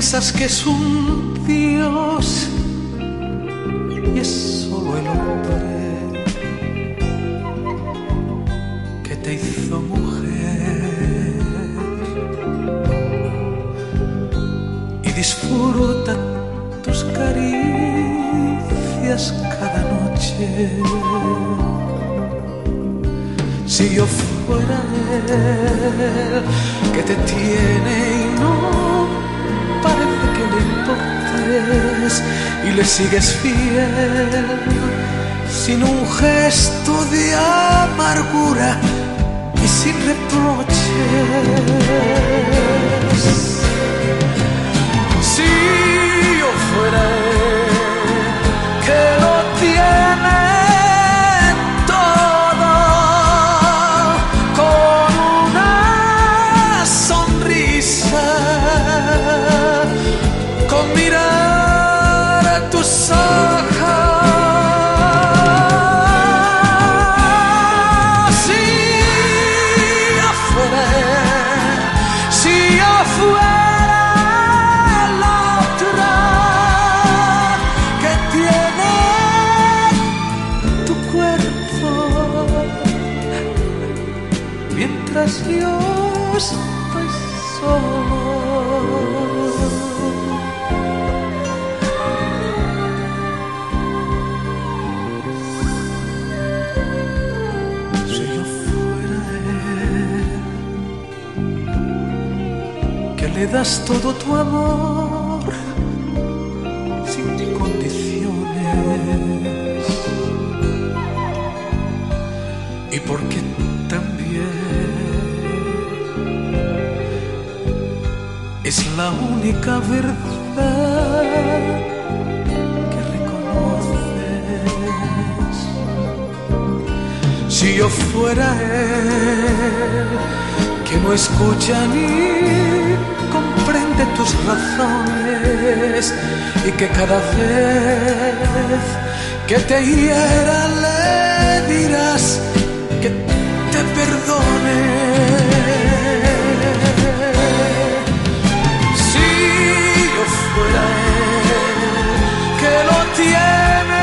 piensas que es un dios y es solo el hombre que te hizo mujer y disfruta tus caricias cada noche. Si yo fuera él que te tiene y no importes y le sigues fiel sin un gesto de amargura y sin reproches. Si yo fuera él yo estoy solo. Si yo fuera él, que le das todo tu amor sin condiciones y porque también la única verdad que reconoces. Si yo fuera él, que no escucha ni comprende tus razones y que cada vez que te hiera le dirás que te perdone. Que lo tiene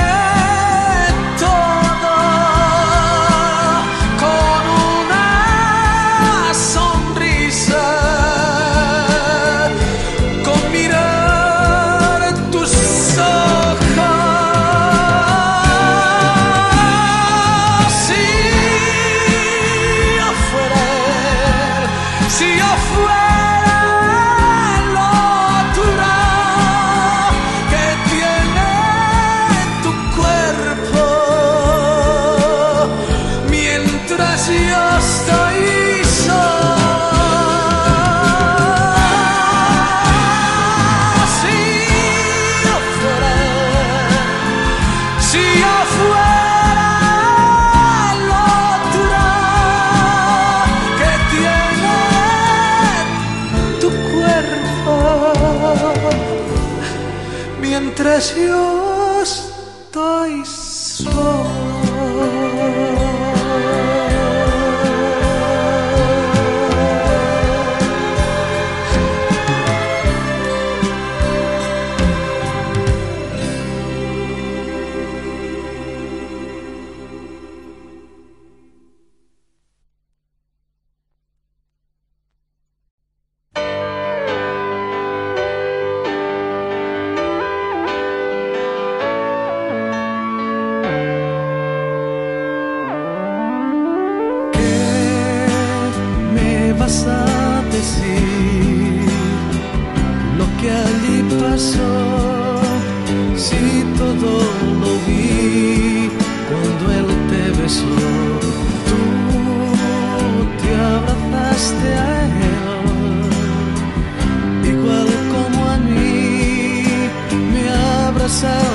relación. closer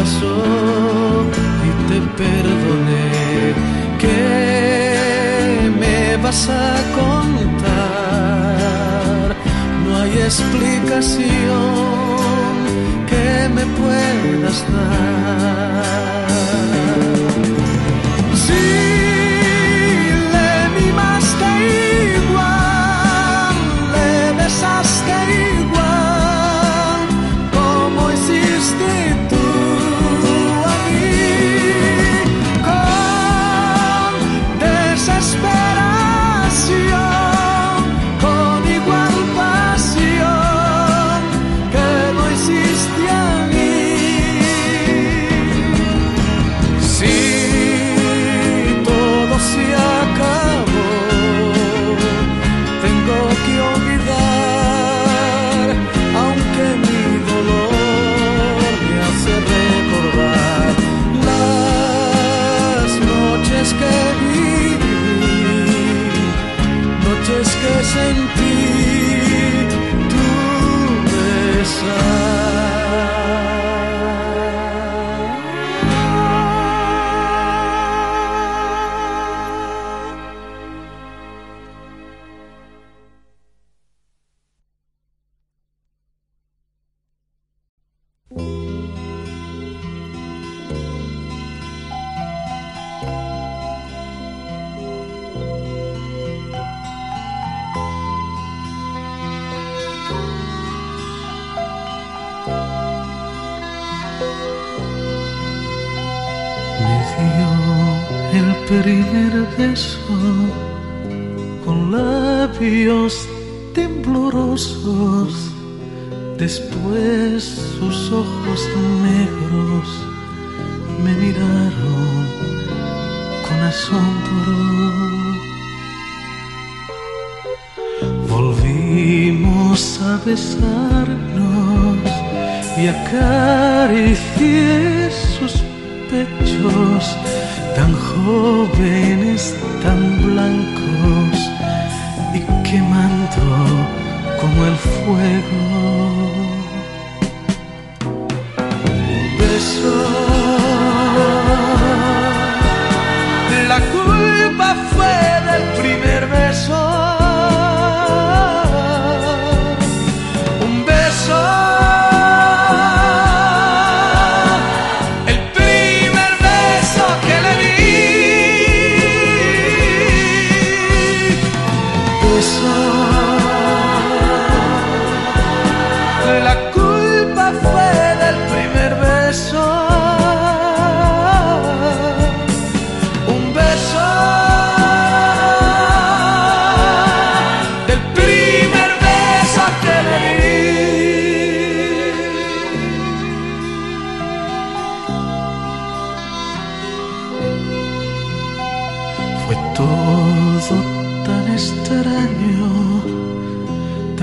y te perdoné. ¿Qué me vas a contar? No hay explicación que me puedas dar. Primer beso con labios temblorosos. Después sus ojos negros me miraron con asombro. Volvimos a besarnos y acaricié sus pechos tan jóvenes, tan blancos y quemando como el fuego. Un beso. La culpa fue del primer beso.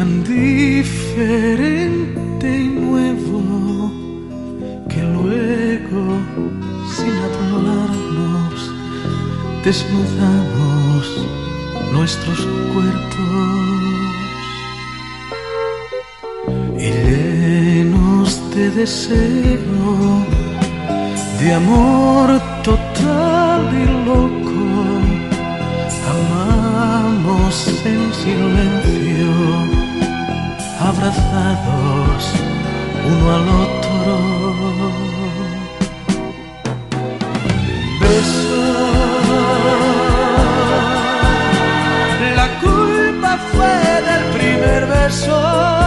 Tan diferente y nuevo que luego, sin hablarnos, desnudamos nuestros cuerpos. Y llenos de deseo, de amor total y loco, amamos en silencio abrazados uno al otro. Beso. La culpa fue del primer beso.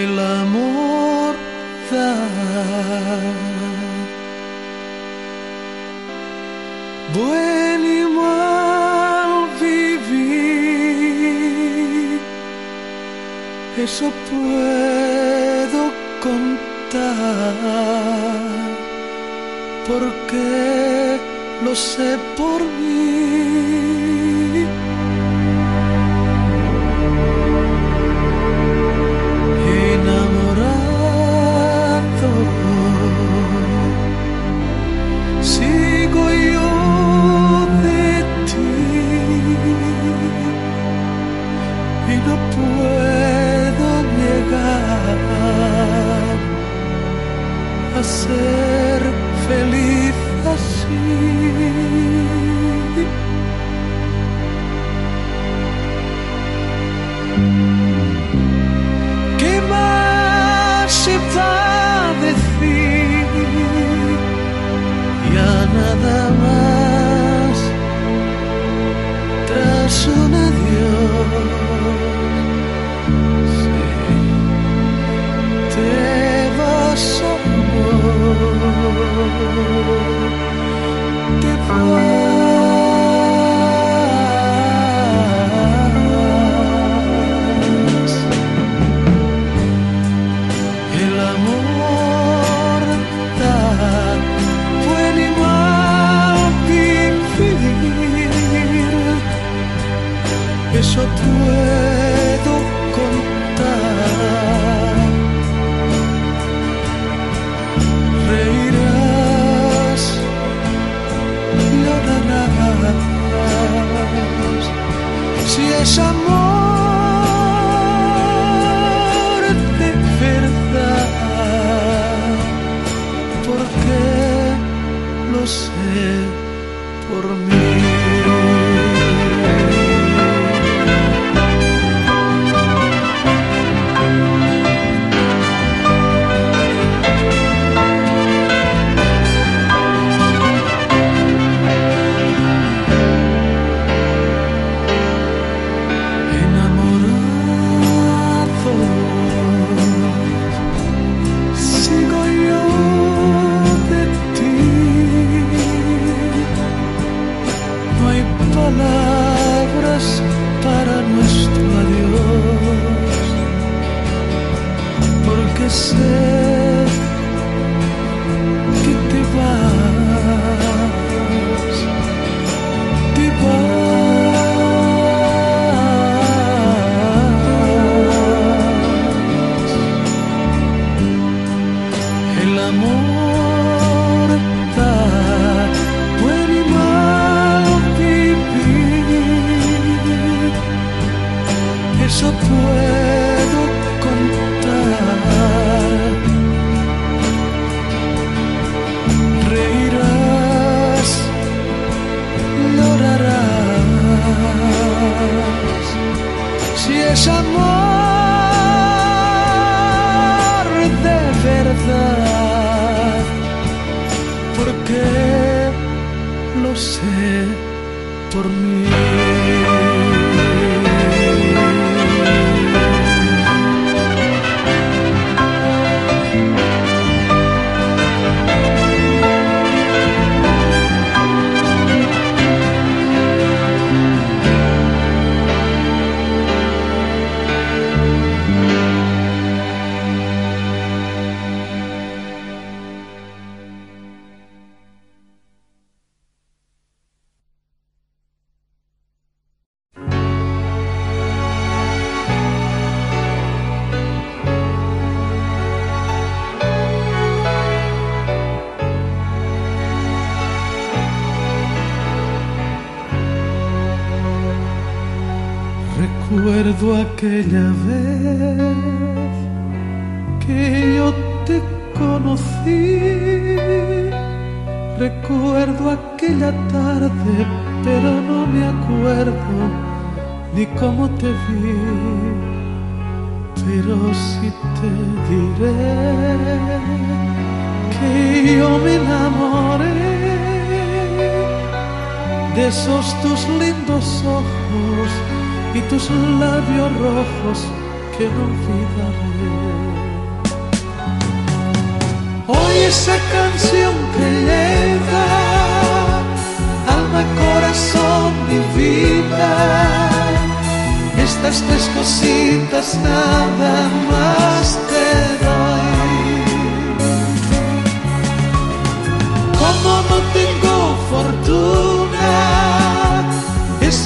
el amor da. Buen y mal vivir, eso puedo contar, porque lo sé por mí. another world. puedo contar. Reirás, llorarás. Si es amor de verdad, porque lo sé por mí. For me. Recuerdo aquella vez que yo te conocí. Recuerdo aquella tarde, pero no me acuerdo ni cómo te vi. Pero sí te diré que yo me enamoré de esos tus lindos ojos y tus labios rojos que no olvidaré. Hoy esa canción que lleva alma, corazón y vida, estas tres cositas nada más te doy. Como no tengo fortuna,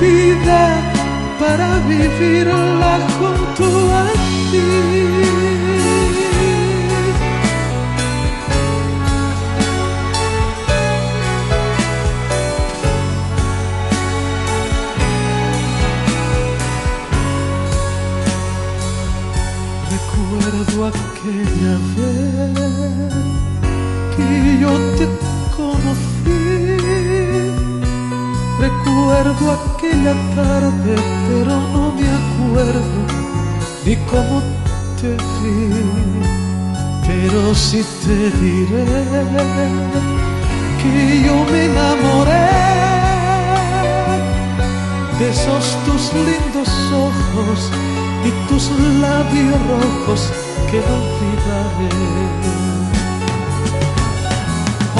vida para vivirla junto a ti. Pero no me acuerdo ni cómo te vi. Pero sí te diré que yo me enamoré de esos tus lindos ojos y tus labios rojos que no olvidaré.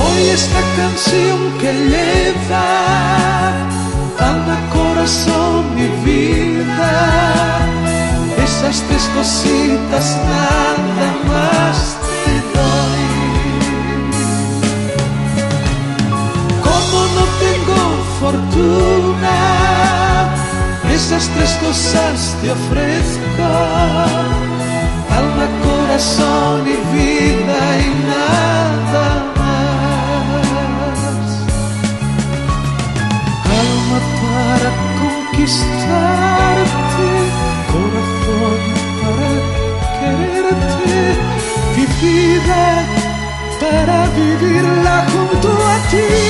Hoy esta canción que lleva alma, corazón y vida, esas tres cositas nada más te doy. Como no tengo fortuna, esas tres cosas te ofrezco. Alma, corazón y vida y see